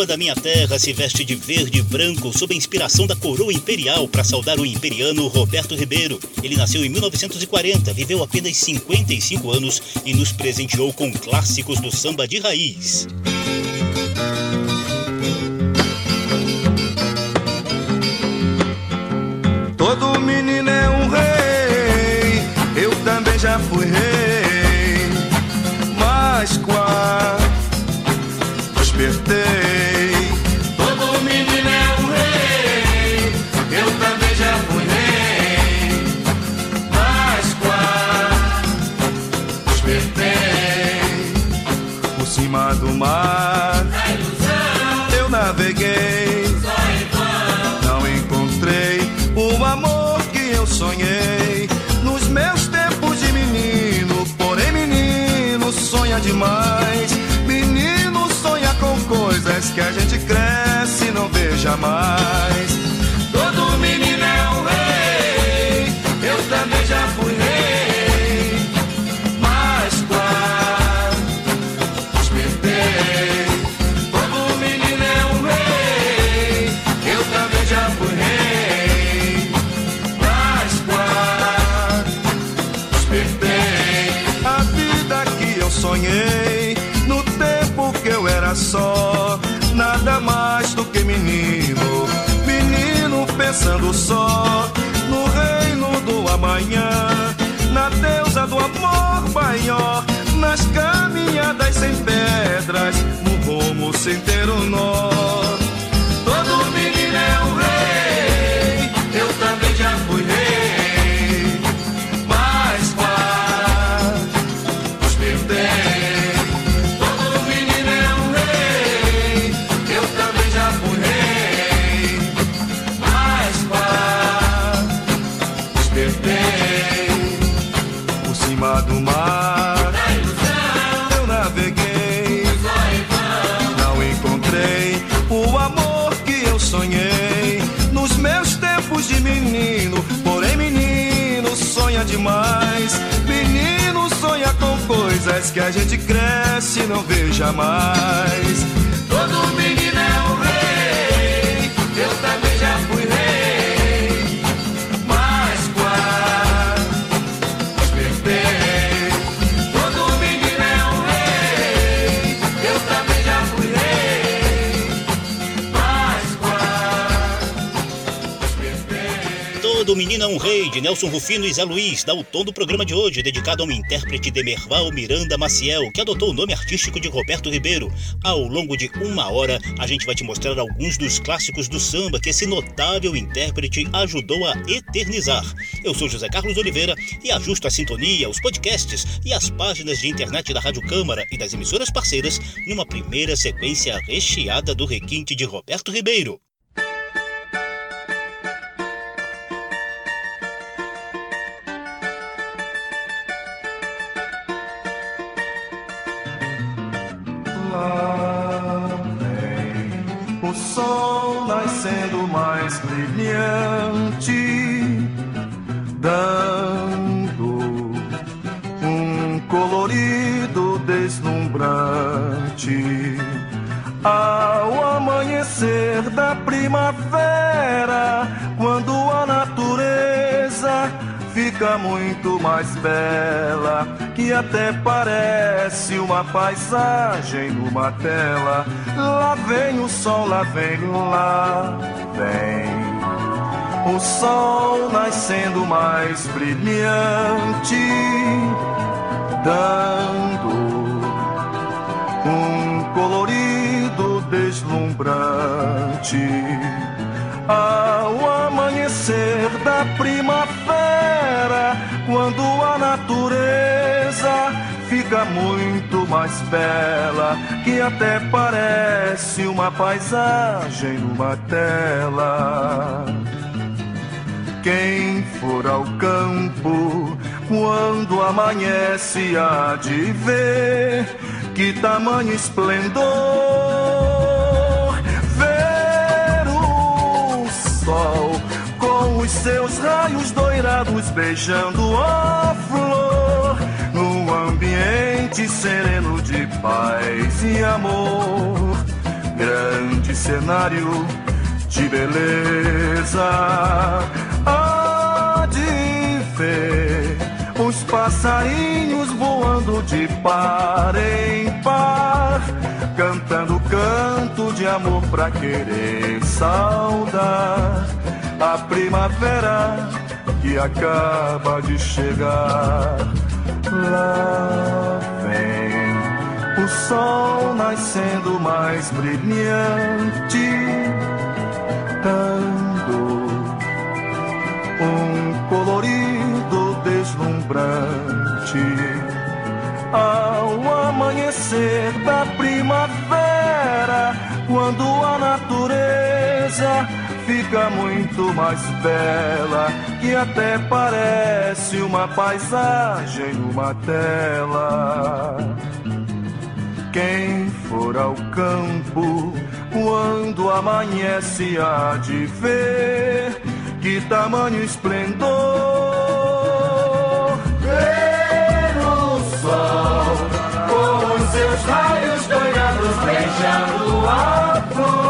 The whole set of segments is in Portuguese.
Samba da minha terra se veste de verde e branco sob a inspiração da coroa imperial para saudar o imperiano Roberto Ribeiro. Ele nasceu em 1940, viveu apenas 55 anos e nos presenteou com clássicos do samba de raiz. Todo menino é um rei, jamais. Todo menino é um rei, eu também já fui rei. Mas quase despertei. Todo menino é um rei, eu também já fui rei. Mas quase despertei. A vida que eu sonhei no tempo que eu era só, nada mais do que menino. Menino pensando só no reino do amanhã, na deusa do amor maior, nas caminhadas sem pedras, no rumo sem ter um nó. Todo menino é um rei, eu também já fui que a gente cresce e não vê jamais. Todo menino É um Rei, de Nelson Rufino e Zé Luiz, dá o tom do programa de hoje, dedicado a um intérprete de Merval Miranda Maciel, que adotou o nome artístico de Roberto Ribeiro. Ao longo de uma hora, a gente vai te mostrar alguns dos clássicos do samba que esse notável intérprete ajudou a eternizar. Eu sou José Carlos Oliveira e ajusto a sintonia, os podcasts e as páginas de internet da Rádio Câmara e das emissoras parceiras numa primeira sequência recheada do requinte de Roberto Ribeiro. Fica muito mais bela, que até parece uma paisagem numa tela. Lá vem o sol, lá vem, lá vem. O sol nascendo mais brilhante, dando um colorido deslumbrante. Ao amanhecer da primavera, natureza fica muito mais bela, que até parece uma paisagem numa tela. Quem for ao campo quando amanhece há de ver que tamanho esplendor ver o sol com os seus raios doirados beijando a flor no ambiente sereno de paz e amor. Grande cenário de beleza há de ver os passarinhos voando de par em par, cantando canto de amor pra querer saudar a primavera que acaba de chegar. Lá vem o sol nascendo mais brilhante, dando um colorido deslumbrante. Ao amanhecer da primavera, quando a natureza fica muito mais bela, que até parece uma paisagem numa tela. Quem for ao campo, quando amanhece, há de ver que tamanho esplendor seus raios doirados beijando a flor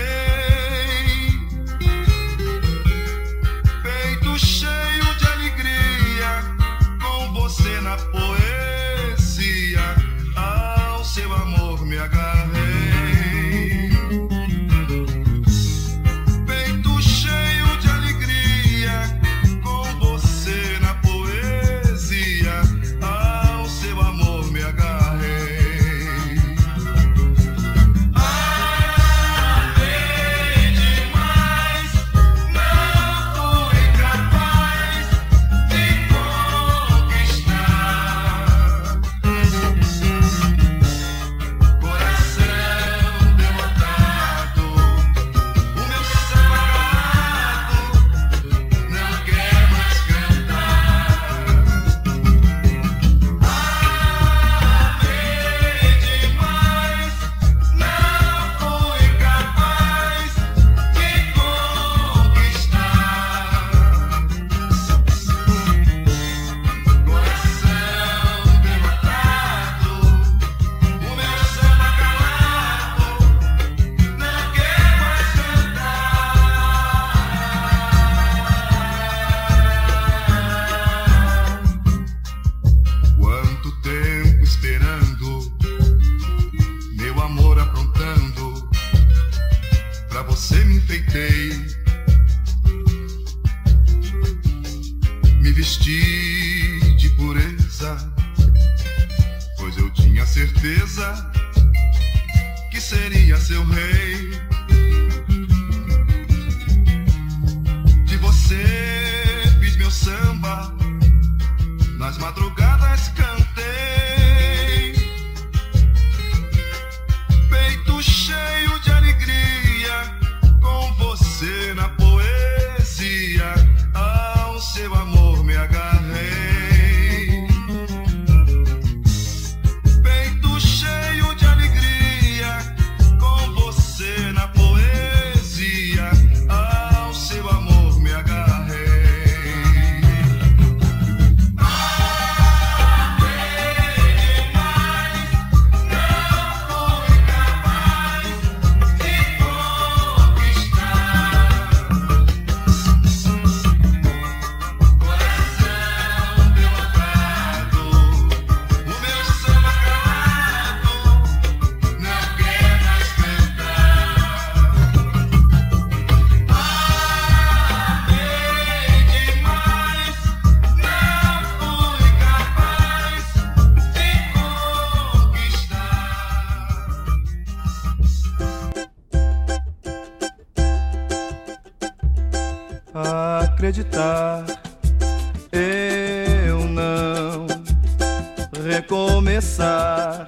começar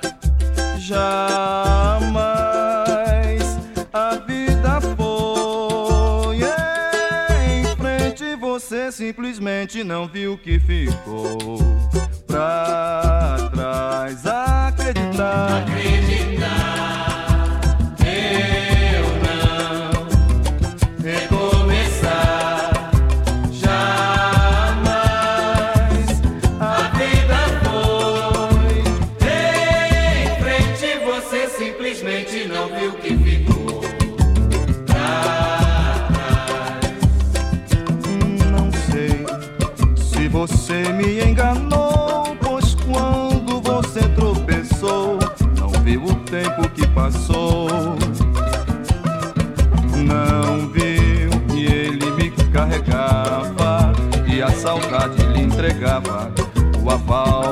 jamais. A vida foi em frente, você simplesmente não viu o que ficou pra trás. Acreditar, acreditar. entregava o aval.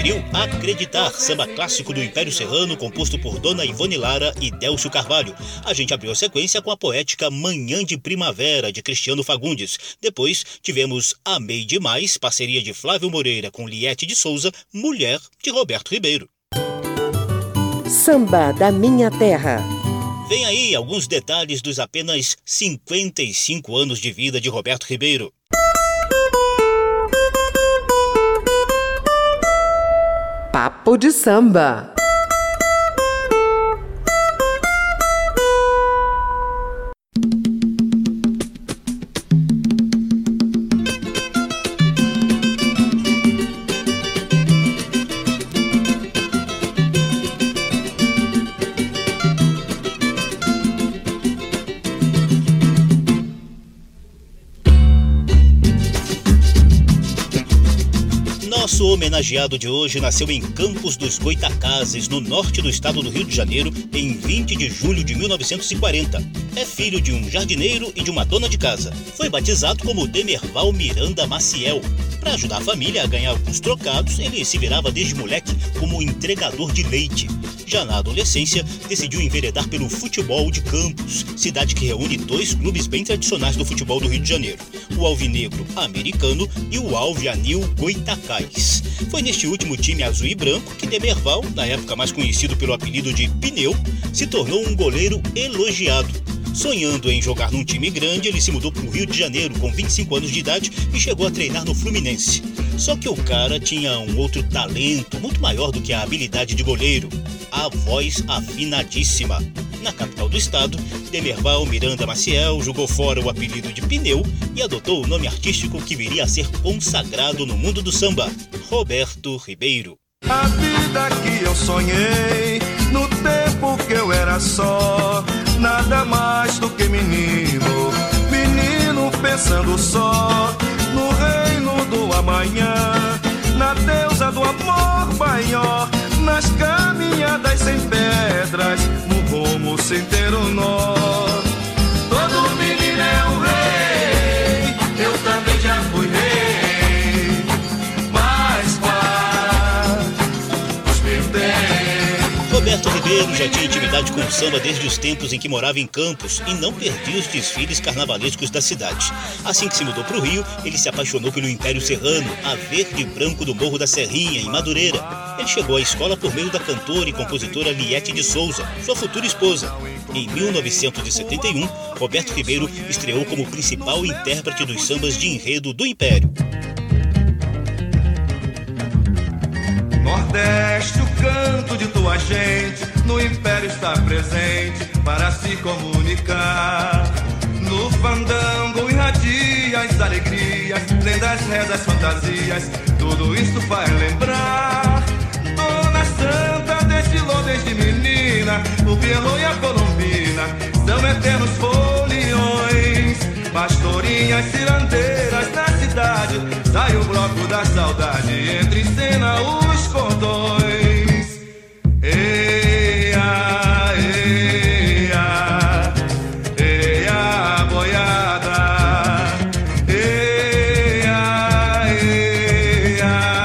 conferiu Acreditar, samba clássico do Império Serrano, composto por Dona Ivone Lara e Délcio Carvalho. A gente abriu a sequência com a poética Manhã de Primavera, de Cristiano Fagundes. Depois tivemos Amei Demais, parceria de Flávio Moreira com Liette de Souza, Mulher, de Roberto Ribeiro. Samba da Minha Terra. Vem aí alguns detalhes dos apenas 55 anos de vida de Roberto Ribeiro. Papo de Samba. Homenageado de hoje nasceu em Campos dos Goitacazes, no norte do estado do Rio de Janeiro, em 20 de julho de 1940. É filho de um jardineiro e de uma dona de casa. Foi batizado como Demerval Miranda Maciel. Para ajudar a família a ganhar alguns trocados, ele se virava desde moleque como entregador de leite. Já na adolescência, decidiu enveredar pelo futebol de Campos, cidade que reúne dois clubes bem tradicionais do futebol do Rio de Janeiro, o Alvinegro Americano e o Alvianil Goitacás. Foi neste último time azul e branco que Demerval, na época mais conhecido pelo apelido de Pneu, se tornou um goleiro elogiado. Sonhando em jogar num time grande, ele se mudou para o Rio de Janeiro com 25 anos de idade e chegou a treinar no Fluminense. Só que o cara tinha um outro talento muito maior do que a habilidade de goleiro a voz afinadíssima. Na capital do estado, Demerval Miranda Maciel jogou fora o apelido de Pneu e adotou o nome artístico que viria a ser consagrado no mundo do samba, Roberto Ribeiro. A vida que eu sonhei no tempo que eu era só, nada mais do que menino, menino pensando só no reino do amanhã, na deusa do amor maior nas caminhadas sem pedras, no rumo sem ter um nó. Todo menino é um Ribeiro já tinha intimidade com o samba desde os tempos em que morava em Campos e não perdia os desfiles carnavalescos da cidade. Assim que se mudou para o Rio, ele se apaixonou pelo Império Serrano, a verde e branco do Morro da Serrinha, em Madureira. Ele chegou à escola por meio da cantora e compositora Liette de Souza, sua futura esposa. Em 1971, Roberto Ribeiro estreou como principal intérprete dos sambas de enredo do Império. Nordeste, o canto de tua gente, no império está presente para se comunicar. No fandango irradia as alegrias, lendas, rezas, fantasias, tudo isso faz lembrar. Dona Santa destilou desde menina, o violão e a colombina são eternos foliões. Pastorinhas cirandeiras na cidade, sai o bloco da saudade, entre em cena os cordões. Eia, eia, eia, boiada. Eia, eia,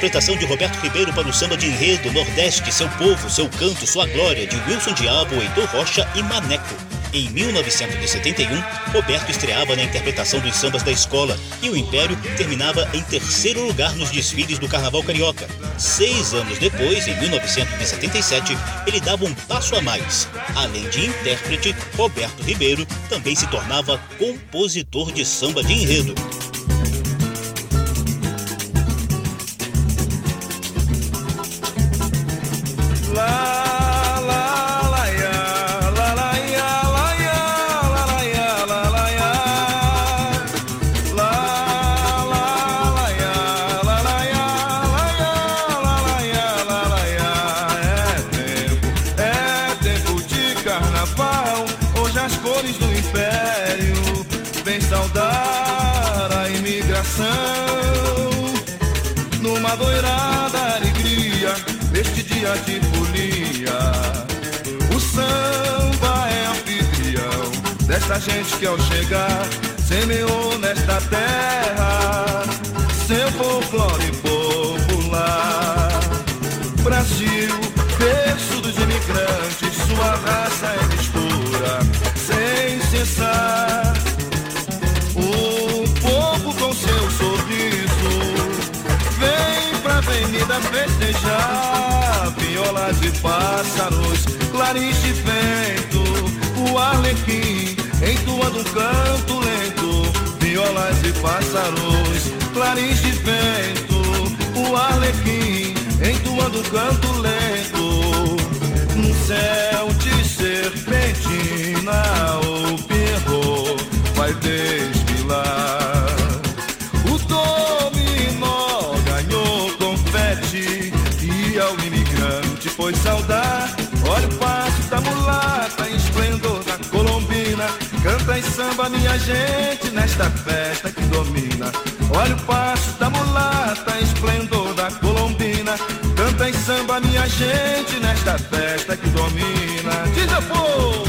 interpretação de Roberto Ribeiro para o samba de enredo Nordeste, seu povo, seu canto, sua glória, de Wilson Diabo, Heitor Rocha e Maneco. Em 1971, Roberto estreava na interpretação dos sambas da escola e o Império terminava em terceiro lugar nos desfiles do Carnaval Carioca. Seis anos depois, em 1977, ele dava um passo a mais. Além de intérprete, Roberto Ribeiro também se tornava compositor de samba de enredo. Numa doirada alegria, neste dia de folia. O samba é anfitrião desta gente que ao chegar semeou nesta terra seu folclore popular. Brasil, berço dos imigrantes, sua raça é mistura sem cessar. Avenida festejar. Violas e pássaros, clarins de vento, o arlequim entoando canto lento. Violas e pássaros, clarins de vento, o arlequim entoando canto lento. Um céu de serpentina, minha gente, nesta festa que domina. Olha o passo da mulata, esplendor da colombina. Canta em samba, minha gente, nesta festa que domina. Diz a povo!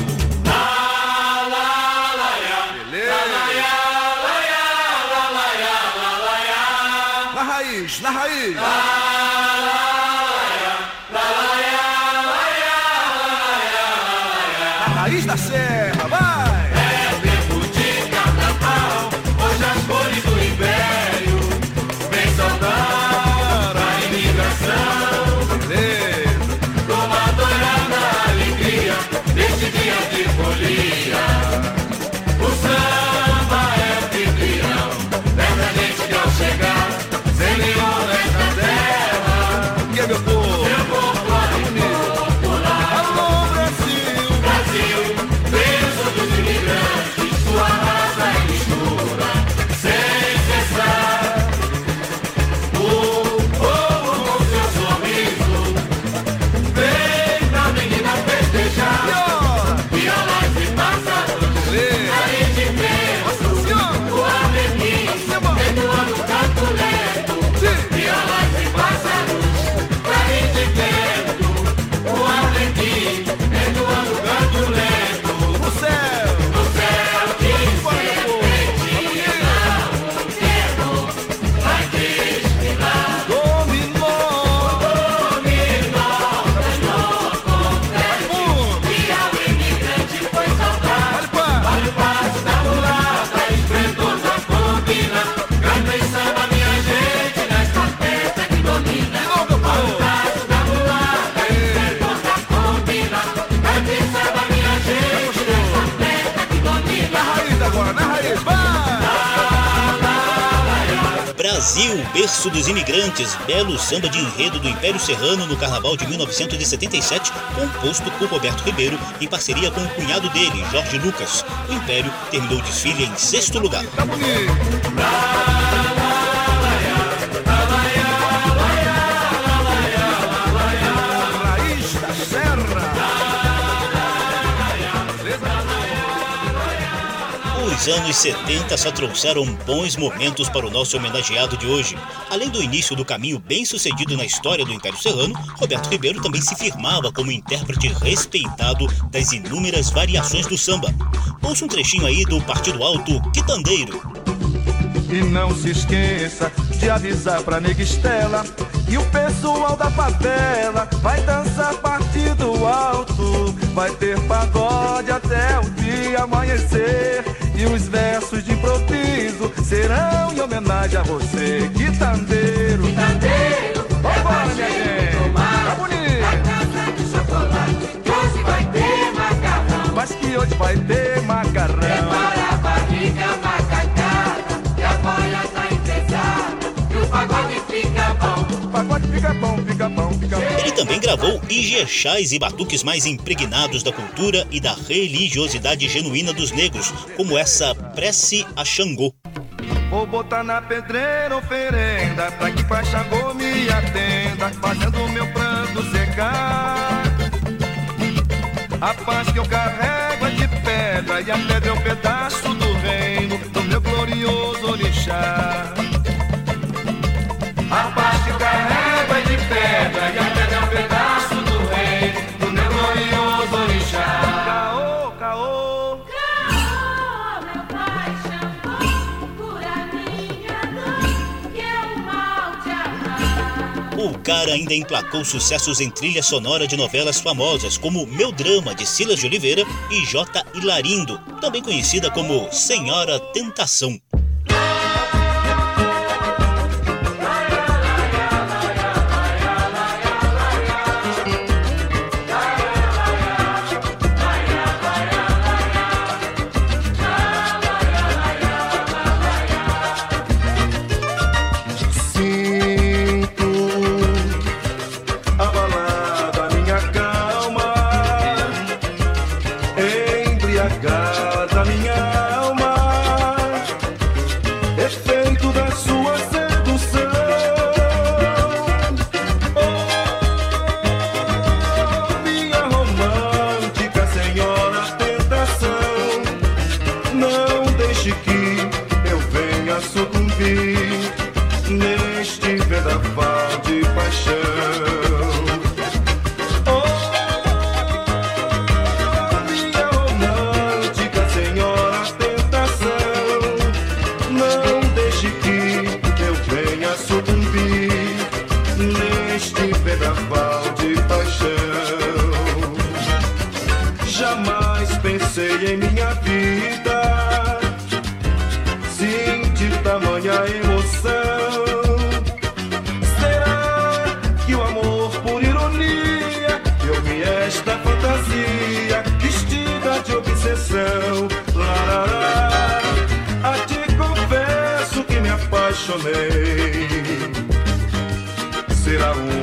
Na raiz, na raiz. Na raiz da serra, berço dos imigrantes, belo samba de enredo do Império Serrano no Carnaval de 1977, composto por Roberto Ribeiro em parceria com o cunhado dele, Jorge Lucas. O Império terminou o desfile em sexto lugar. Tá Os anos 70 só trouxeram bons momentos para o nosso homenageado de hoje. Além do início do caminho bem sucedido na história do Império Serrano, Roberto Ribeiro também se firmava como intérprete respeitado das inúmeras variações do samba. Ouça um trechinho aí do Partido Alto Quitandeiro. E não se esqueça de avisar pra nega Estela que o pessoal da favela vai dançar partido alto. Vai ter pagode até o dia amanhecer. E os versos de improviso serão em homenagem a você, quitandeiro. Candeiro, Vambora, minha gente! Tá bonito! casa de chocolate, que hoje vai ter macarrão. Mas que hoje vai ter macarrão. Fica bom, fica bom, fica bom. Ele também gravou ijexás e batuques mais impregnados da cultura e da religiosidade genuína dos negros, como essa Prece a Xangô. Vou botar na pedreira oferenda Pra que Pai Xangô me atenda Fazendo meu pranto secar A paz que eu carrego é de pedra E a pedra é um pedaço do reino Do meu glorioso orixá cara ainda emplacou sucessos em trilha sonora de novelas famosas como Meu Drama, de Silas de Oliveira, e J. Hilarindo, também conhecida como Senhora Tentação. Apenas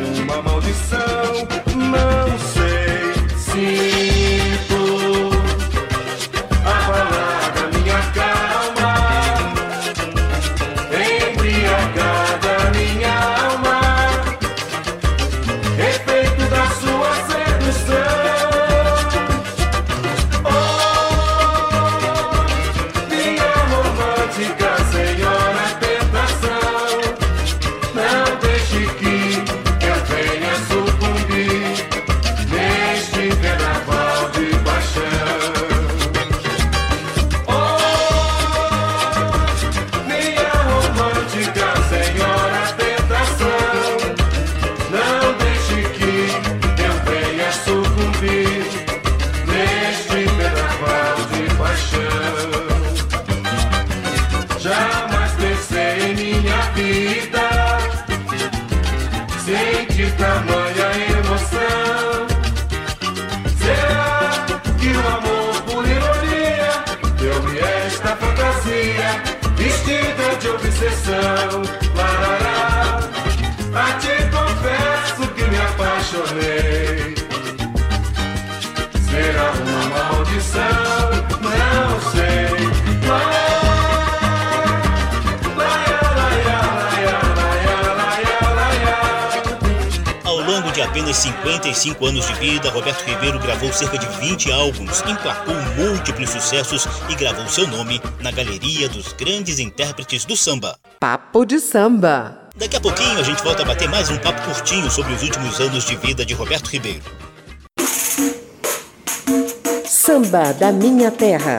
sucessos e gravou seu nome na galeria dos grandes intérpretes do samba. Papo de samba. Daqui a pouquinho a gente volta a bater mais um papo curtinho sobre os últimos anos de vida de Roberto Ribeiro. Samba da minha terra.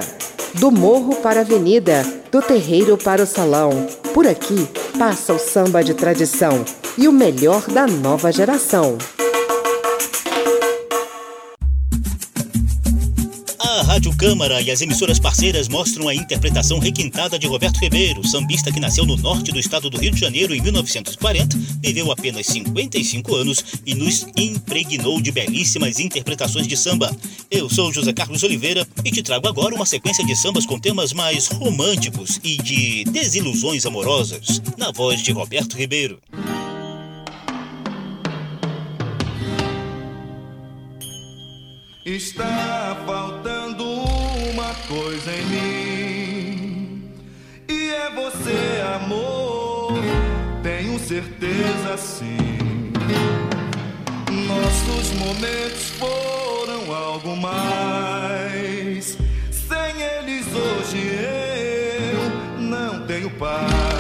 Do morro para a avenida, do terreiro para o salão. Por aqui passa o samba de tradição e o melhor da nova geração. Rádio Câmara e as emissoras parceiras mostram a interpretação requintada de Roberto Ribeiro, sambista que nasceu no norte do estado do Rio de Janeiro em 1940, viveu apenas 55 anos e nos impregnou de belíssimas interpretações de samba. Eu sou José Carlos Oliveira e te trago agora uma sequência de sambas com temas mais românticos e de desilusões amorosas, na voz de Roberto Ribeiro. Está faltando coisa em mim, e é você, amor. Tenho certeza sim. Nossos momentos foram algo mais. Sem eles hoje eu não tenho paz.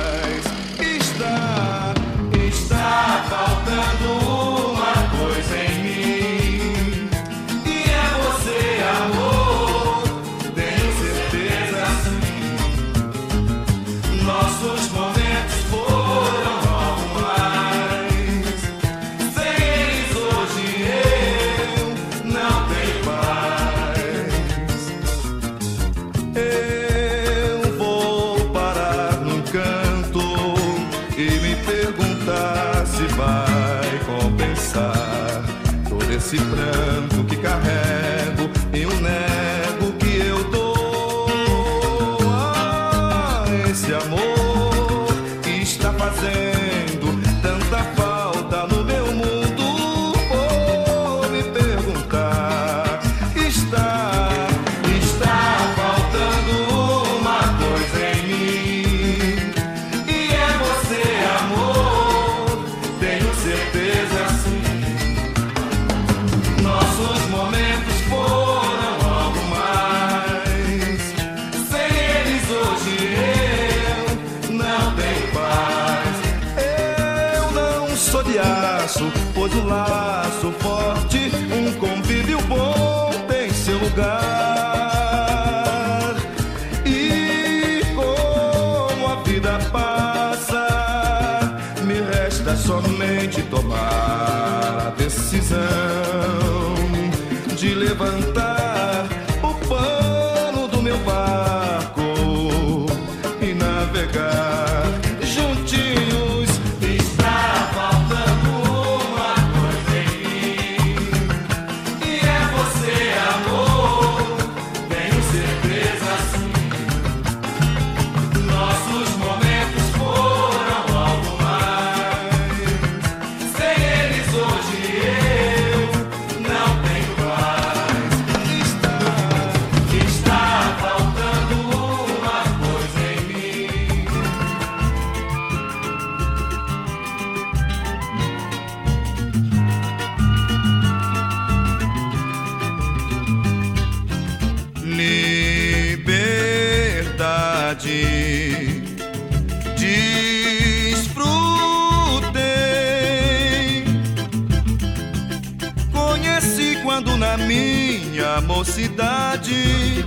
desfrutei. Conheci quando na minha mocidade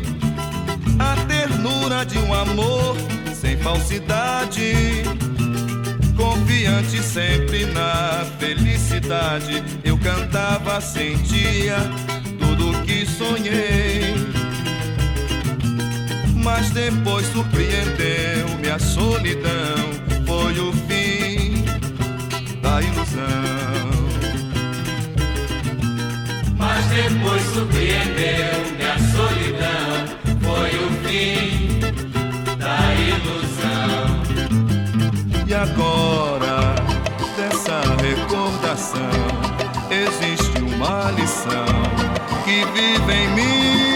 a ternura de um amor sem falsidade. Confiante sempre na felicidade, eu cantava, sentia tudo que sonhei mas depois surpreendeu-me a solidão. Foi o fim da ilusão. Mas depois surpreendeu-me a solidão. Foi o fim da ilusão. E agora, dessa recordação, existe uma lição que vive em mim.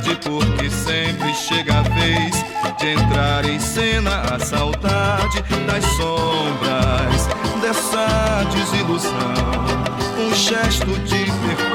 porque sempre chega a vez de entrar em cena a saudade das sombras dessa desilusão. Um gesto de perfeição.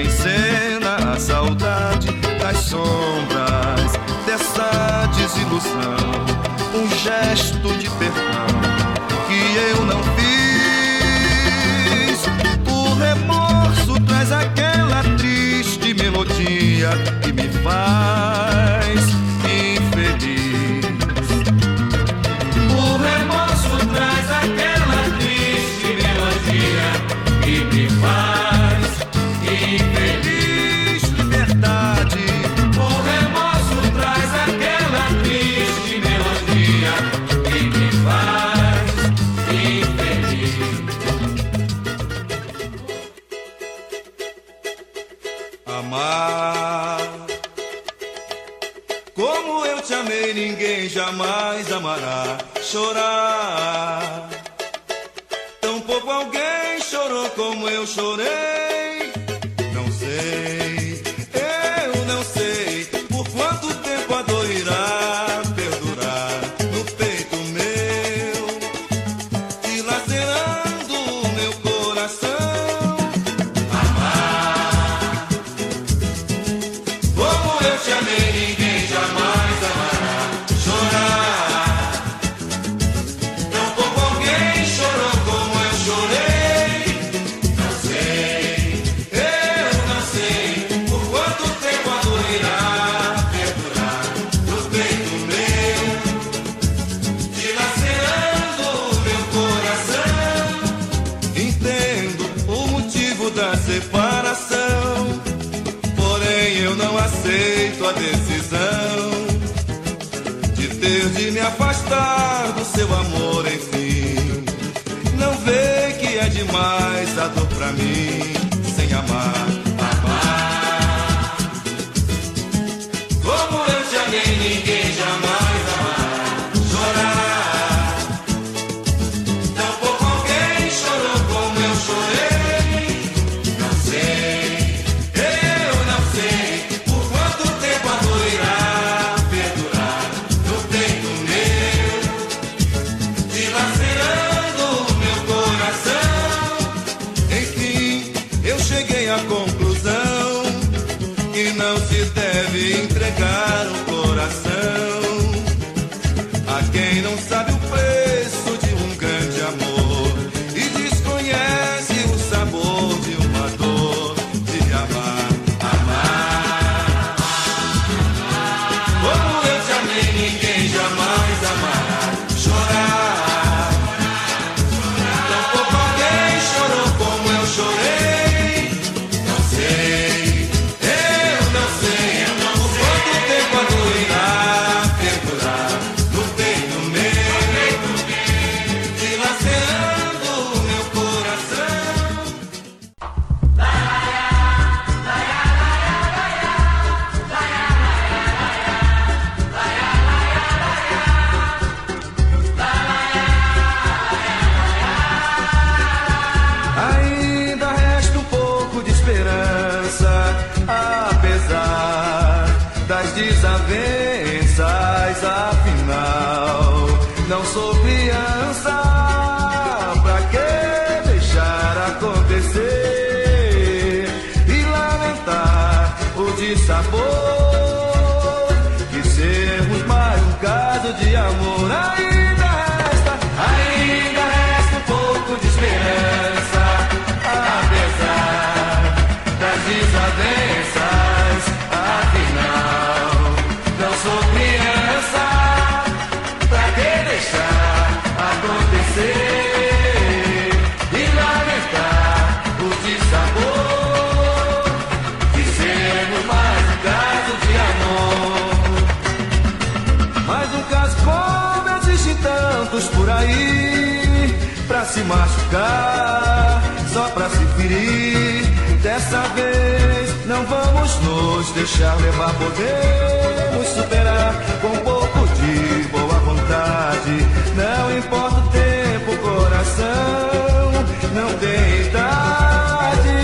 em cena a saudade das sombras dessa desilusão. Um gesto de perdão que eu não fiz. O remorso traz aquela triste melodia que me faz. chorar. Tão pouco alguém chorou como eu chorei. Não sei. não vamos nos deixar levar, podemos superar com um pouco de boa vontade. Não importa o tempo, coração, não tem idade.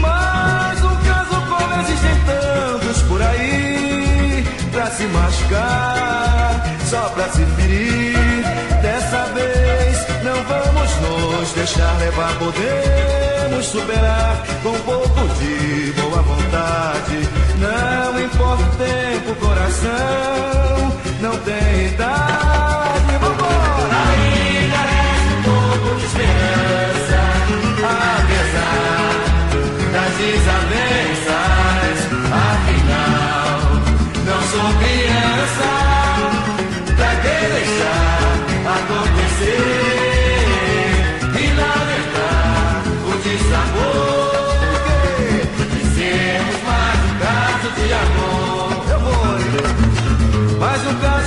Mas um caso como existem tantos por aí, pra se machucar, só pra se ferir. Dessa vez não vamos nos deixar levar, podemos superar com um pouco de boa vontade. Não importa o tempo, coração, não tem idade. Vambora! Ainda resta é um pouco de esperança, apesar das desavenças.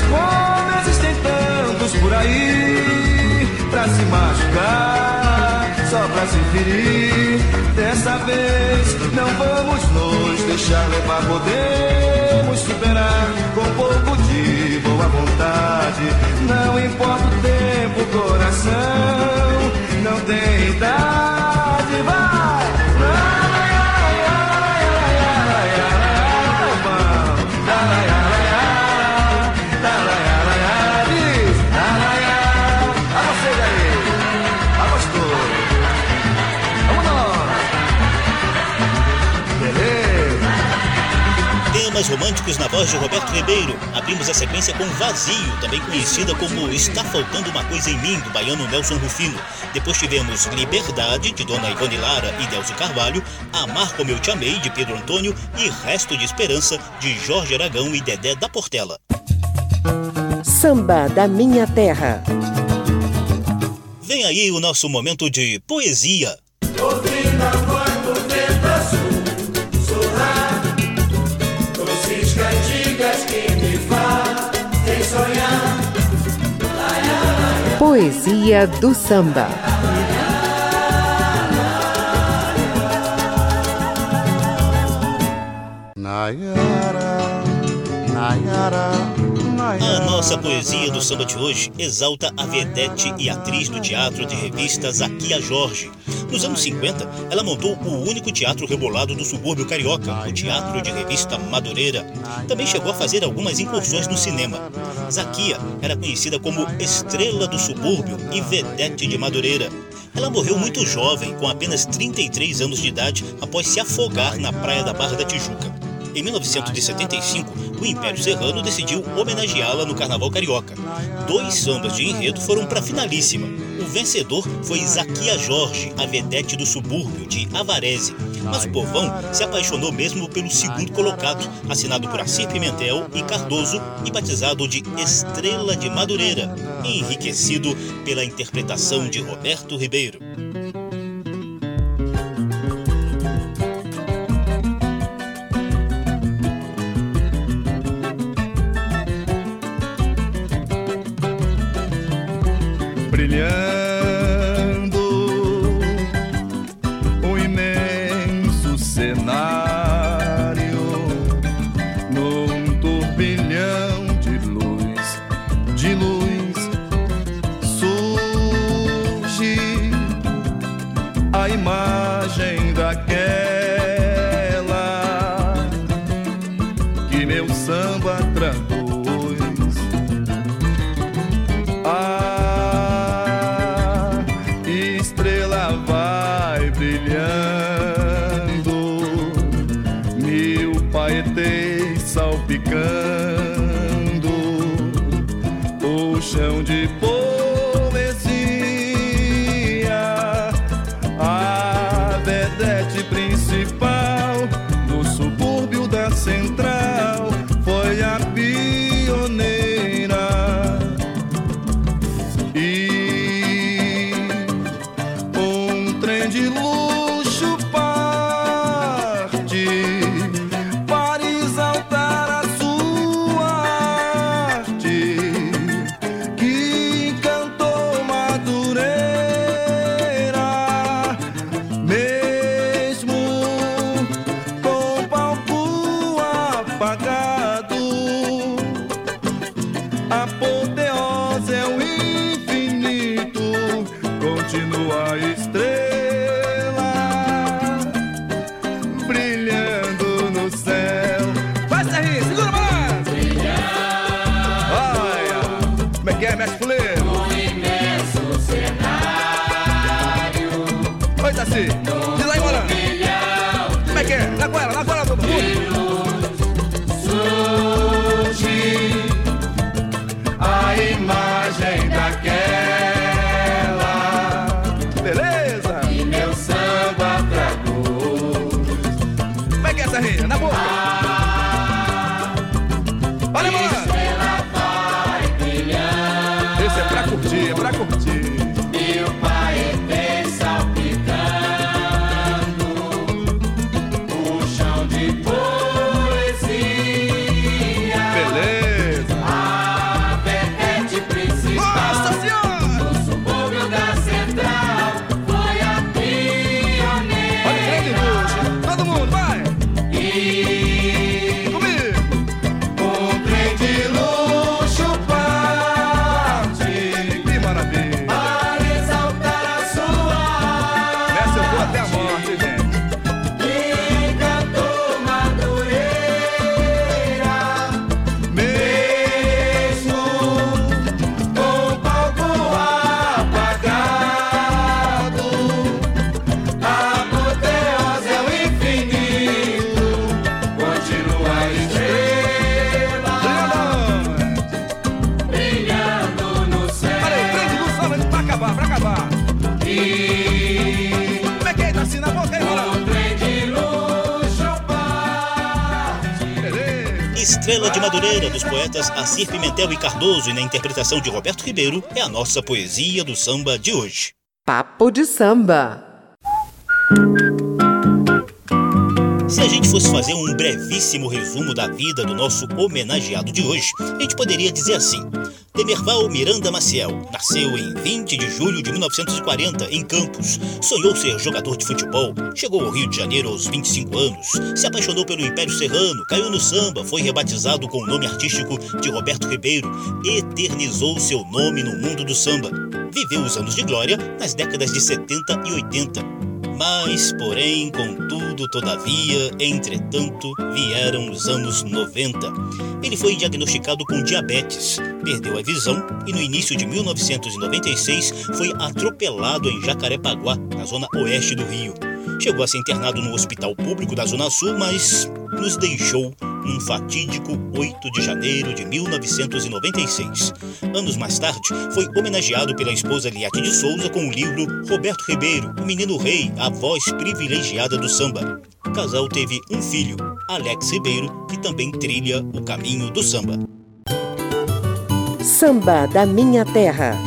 como existem tantos por aí pra se machucar, só pra se ferir. Dessa vez não vamos nos deixar levar, podemos superar com pouco de boa vontade. Não importa o tempo, coração, não tem idade, vai. Românticos na voz de Roberto Ribeiro. Abrimos a sequência com Vazio, também conhecida como Está Faltando Uma Coisa em Mim, do baiano Nelson Rufino. Depois tivemos Liberdade, de Dona Ivone Lara e Delcio Carvalho, Amar Como Eu Te Amei, de Pedro Antônio e Resto de Esperança, de Jorge Aragão e Dedé da Portela. Samba da Minha Terra. Vem aí o nosso momento de poesia. Ouvindo Poesia do samba. Nayara, Nayara, A nossa poesia do samba de hoje exalta a vedete e atriz do teatro de revista Zaquia Jorge. Nos anos 50, ela montou o único teatro rebolado do subúrbio carioca, o Teatro de Revista Madureira. Também chegou a fazer algumas incursões no cinema. Zaquia era conhecida como estrela do subúrbio e vedete de Madureira. Ela morreu muito jovem, com apenas 33 anos de idade, após se afogar na praia da Barra da Tijuca. Em 1975, o Império Serrano decidiu homenageá-la no Carnaval Carioca. Dois sambas de enredo foram para a finalíssima. O vencedor foi Zaquia Jorge, a vedete do subúrbio de Avarese. Mas o povão se apaixonou mesmo pelo segundo colocado, assinado por Assir Pimentel e Cardoso e batizado de Estrela de Madureira, enriquecido pela interpretação de Roberto Ribeiro. Brilhando así. Madureira, dos poetas Assir Pimentel e Cardoso, e na interpretação de Roberto Ribeiro, é a nossa poesia do samba de hoje. Papo de samba. Se a gente fosse fazer um brevíssimo resumo da vida do nosso homenageado de hoje, a gente poderia dizer assim: Demerval Miranda Maciel. Nasceu em 20 de julho de 1940 em Campos. Sonhou ser jogador de futebol, chegou ao Rio de Janeiro aos 25 anos, se apaixonou pelo Império Serrano, caiu no samba, foi rebatizado com o nome artístico de Roberto Ribeiro, eternizou seu nome no mundo do samba. Viveu os anos de glória nas décadas de 70 e 80 mas, porém, contudo, todavia, entretanto, vieram os anos 90. Ele foi diagnosticado com diabetes, perdeu a visão e no início de 1996 foi atropelado em Jacarepaguá, na zona oeste do Rio. Chegou a ser internado no hospital público da Zona Sul, mas nos deixou num fatídico 8 de janeiro de 1996. Anos mais tarde, foi homenageado pela esposa Liette de Souza com o livro Roberto Ribeiro, o Menino Rei, a voz privilegiada do samba. O casal teve um filho, Alex Ribeiro, que também trilha o caminho do samba. Samba da Minha Terra.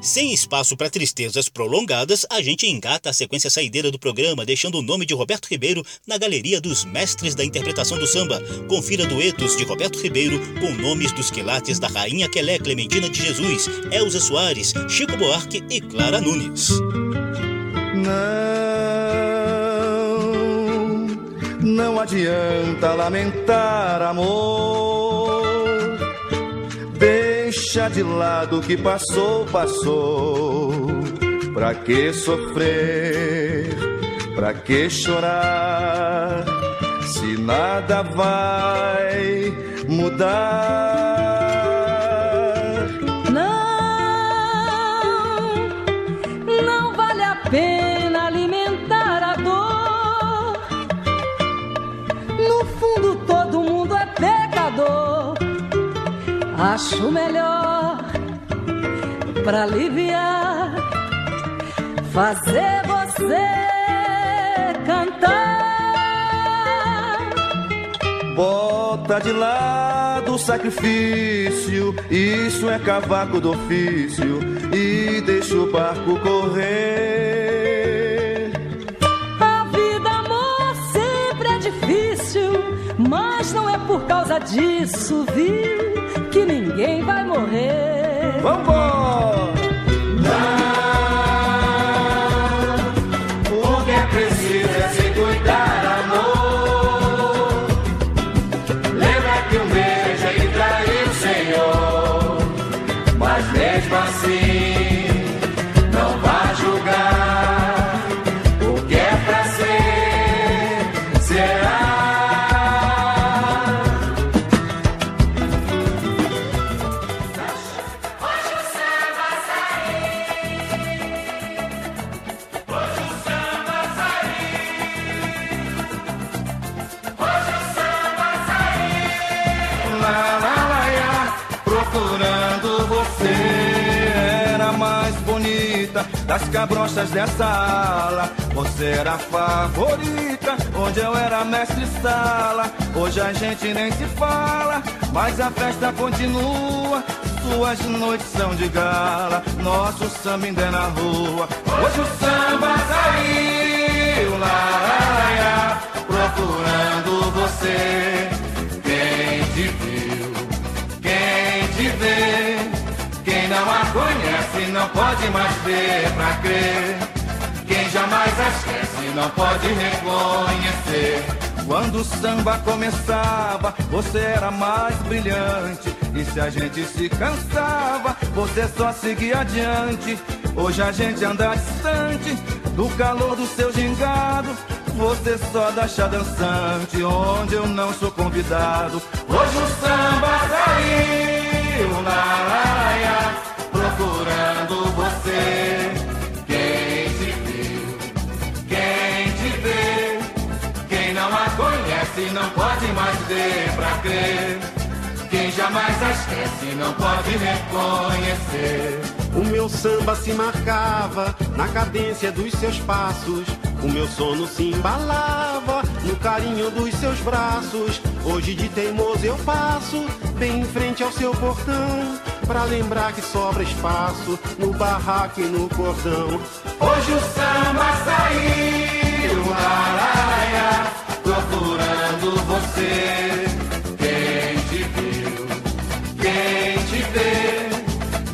Sem espaço para tristezas prolongadas, a gente engata a sequência saideira do programa, deixando o nome de Roberto Ribeiro na galeria dos mestres da interpretação do samba. Confira duetos de Roberto Ribeiro com nomes dos quilates da Rainha Quelé Clementina de Jesus, Elza Soares, Chico Buarque e Clara Nunes. Não, não adianta lamentar, amor. Deixa de lado o que passou, passou. Pra que sofrer? Pra que chorar? Se nada vai mudar. Não, não vale a pena alimentar a dor. No fundo, todo mundo é pecador. Acho melhor pra aliviar fazer você cantar. Bota de lado o sacrifício, isso é cavaco do ofício, e deixa o barco correr. A vida, amor, sempre é difícil, mas não é por causa disso, viu? Ninguém vai morrer. Vambora! Cabrochas dessa ala. Você era a favorita, onde eu era mestre sala. Hoje a gente nem se fala, mas a festa continua. Suas noites são de gala, nosso samba ainda é na rua. Hoje o samba saiu, lá, lá, lá, procurando você. Quem te viu, quem te vê, não a conhece não pode mais ver pra crer. Quem jamais a esquece não pode reconhecer. Quando o samba começava, você era mais brilhante. E se a gente se cansava, você só seguia adiante. Hoje a gente anda distante do calor do seu gingado. Você só deixa dançante onde eu não sou convidado. Hoje o samba saiu na laia, não pode mais ver pra crer. Quem jamais a esquece não pode reconhecer. O meu samba se marcava na cadência dos seus passos. O meu sono se embalava no carinho dos seus braços. Hoje de teimoso eu passo bem em frente ao seu portão. Pra lembrar que sobra espaço no barraco e no cordão. Hoje o samba saiu, araia, você. Quem te viu, quem te vê.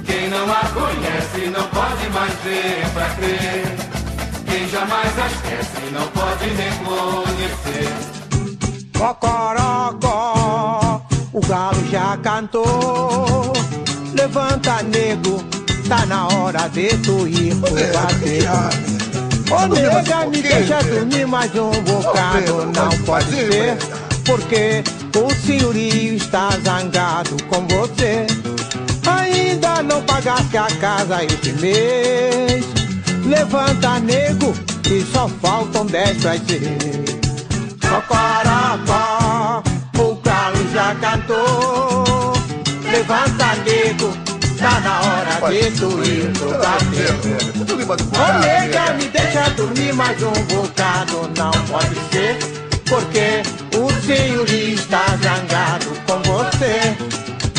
Quem não a conhece não pode mais ver pra crer. Quem jamais a esquece não pode reconhecer. Cocorocó, o galo já cantou. Levanta, nego, tá na hora de tu ir pro bater. Ô nega, me deixa dormir mais um bocado, não pode ser. Porque o senhorio está zangado com você. Ainda não pagaste a casa esse mês. Levanta, nego, que só faltam dez pra ser. Cocorocó, o galo já cantou. Levanta, nego, tá na hora de tu ir pro bater. Ô nega, me deixa dormir mais um bocado, não pode ser. Porque o senhorio está zangado com você.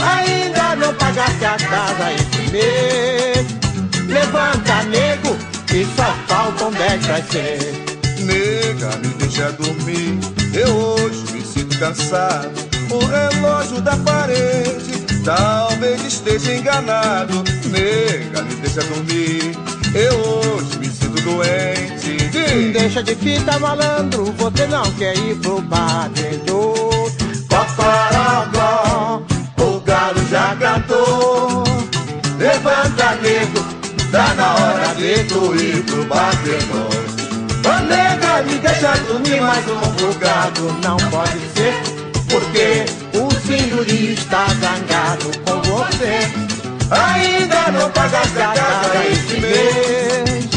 Ainda não pagaste a casa esse mês. Levanta, nego, que só faltam dez pra ser. Nega, me deixa dormir. Eu hoje me sinto cansado. O relógio da parede talvez esteja enganado. Nega, me deixa dormir. Eu hoje me sinto doente. Diz. Deixa de fita, malandro, você não quer ir pro bar do Cocorocó, o galo já cantou. Levanta, nego, tá na hora de tu ir pro batedor. Ô nega, me deixa dormir mais um bocado, não pode ser, porque o senhorio está zangado com você. Ainda não pagaste a casa esse mês.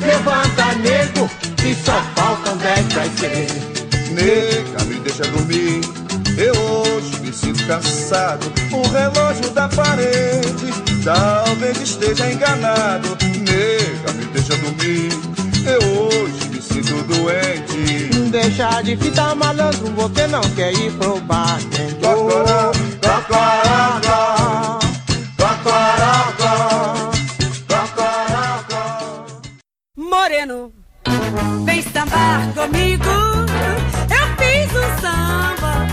Levanta, nego, que só faltam dez pra ser. Nega, me deixa dormir. Eu hoje me sinto cansado. O relógio da parede talvez esteja enganado. Nega, me deixa dormir. Eu hoje me sinto doente. Deixa de fita malandro, você não quer ir pro bar Cocoró, Cocorocó, Cocorocó, Cocorocó. Moreno, vem sambar comigo. Eu fiz um samba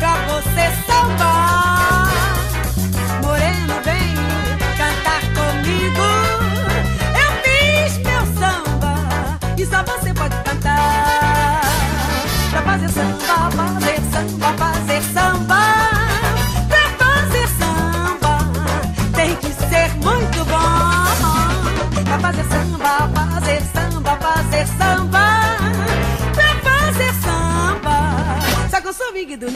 pra você sambar. Do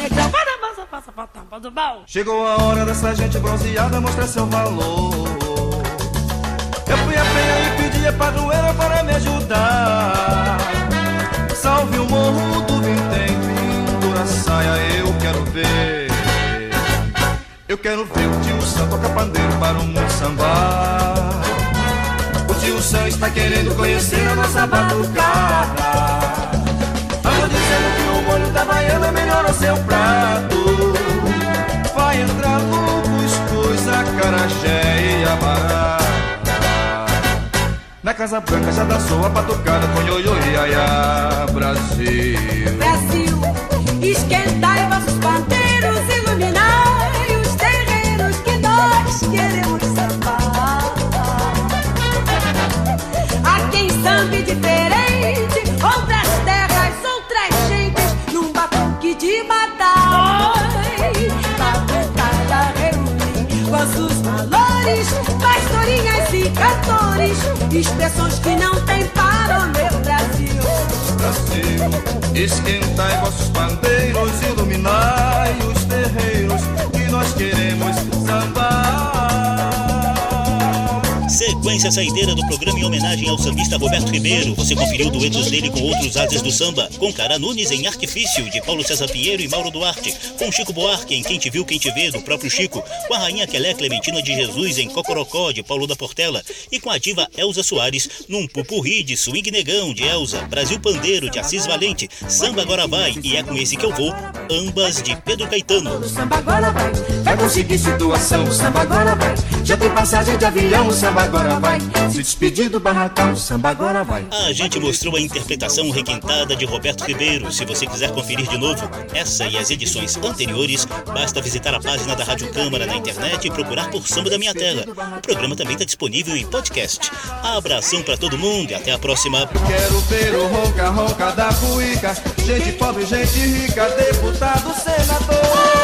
passa, passa. Chegou a hora dessa gente bronzeada mostrar seu valor. Eu fui a penha e pedi a padroeira para me ajudar. Salve o morro do vintém, pintura saia, eu quero ver. Eu quero ver o tio Sam tocar pandeiro para o mundo sambar. O tio Sam está querendo conhecer a nossa batucada. Da baiana melhora seu prato. Vai entrar lupus, cus, acarajé e abará. Na Casa Branca já dançou a batucada com ioiô e aiá, Brasil. Brasil, esquentai vossos pandeiros, iluminai reúne vossos valores, pastorinhas e cantores, expressões que não tem para o meu Brasil. Brasil, esquentai vossos pandeiros, iluminai os terreiros que nós queremos sambar. Sequência a saideira do programa em homenagem ao sambista Roberto Ribeiro. Você conferiu duetos dele com outros ases do samba, com Cara Nunes em Artifício, de Paulo César Pinheiro e Mauro Duarte, com Chico Buarque em Quem Te Viu, Quem Te Vê, do próprio Chico, com a Rainha Quelé Clementina de Jesus em Cocorocó, de Paulo da Portela, e com a diva Elza Soares num pupurri de Swing Negão, de Elza, Brasil Pandeiro, de Assis Valente, Samba Agora Vai, e é com esse que eu vou, ambas de Pedro Caetano. Samba agora vai, vai conseguir situação, samba agora vai. Já tem passagem de avião, samba agora vai. Se despedir do barracão, o samba agora vai. A gente mostrou a interpretação requintada de Roberto Ribeiro. Se você quiser conferir de novo essa e as edições anteriores, basta visitar a página da Rádio Câmara na internet e procurar por Samba da Minha Terra. O programa também está disponível em podcast. Abração para todo mundo e até a próxima. Quero ver o ronca ronca da cuíca, gente pobre, gente rica, deputado, senador.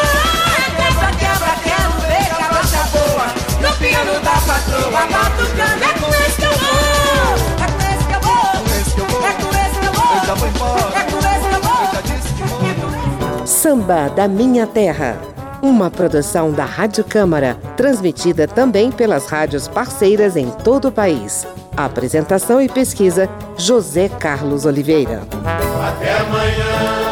No piano da patroa, batucando É com esse que eu vou É com esse que eu vou É com esse que eu vou Eu já vou embora. É com esse que eu vou Eu já disse que vou. Samba da Minha Terra. Uma produção da Rádio Câmara, transmitida também pelas rádios parceiras em todo o país. Apresentação e pesquisa: José Carlos Oliveira. Até amanhã.